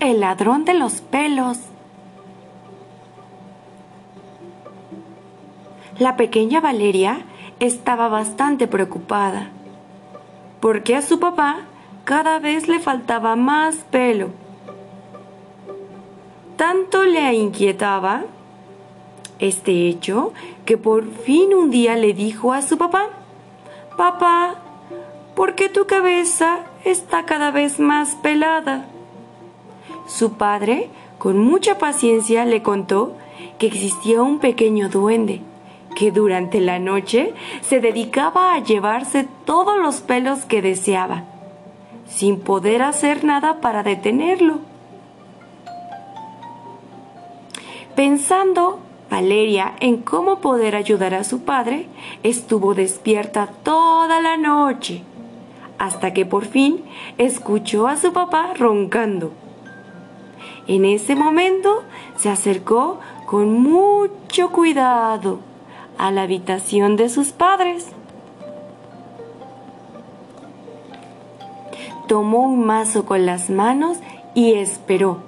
el ladrón de los pelos. La pequeña Valeria estaba bastante preocupada, porque a su papá cada vez le faltaba más pelo. Tanto le inquietaba este hecho que por fin un día le dijo a su papá, Papá, ¿por qué tu cabeza está cada vez más pelada? Su padre, con mucha paciencia, le contó que existía un pequeño duende que durante la noche se dedicaba a llevarse todos los pelos que deseaba, sin poder hacer nada para detenerlo. Pensando Valeria en cómo poder ayudar a su padre, estuvo despierta toda la noche, hasta que por fin escuchó a su papá roncando. En ese momento se acercó con mucho cuidado a la habitación de sus padres. Tomó un mazo con las manos y esperó.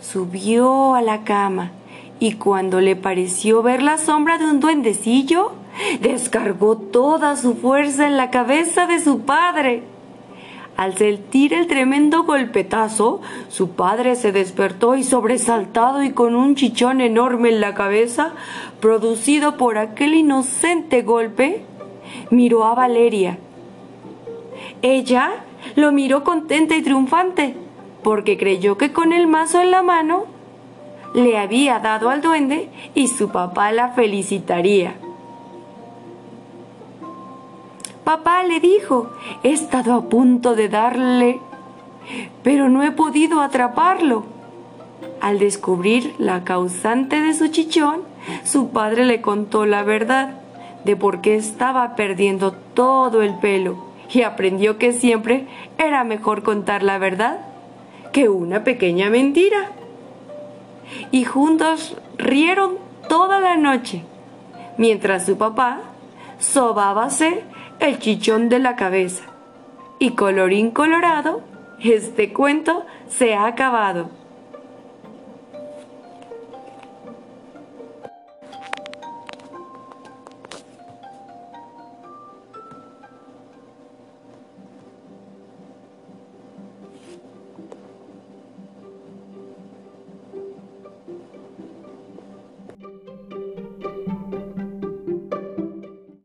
Subió a la cama y cuando le pareció ver la sombra de un duendecillo, descargó toda su fuerza en la cabeza de su padre. Al sentir el tremendo golpetazo, su padre se despertó y sobresaltado y con un chichón enorme en la cabeza, producido por aquel inocente golpe, miró a Valeria. Ella lo miró contenta y triunfante, porque creyó que con el mazo en la mano le había dado al duende y su papá la felicitaría. Papá le dijo, he estado a punto de darle, pero no he podido atraparlo. Al descubrir la causante de su chichón, su padre le contó la verdad de por qué estaba perdiendo todo el pelo y aprendió que siempre era mejor contar la verdad que una pequeña mentira. Y juntos rieron toda la noche, mientras su papá sobábase el chichón de la cabeza. Y colorín colorado, este cuento se ha acabado.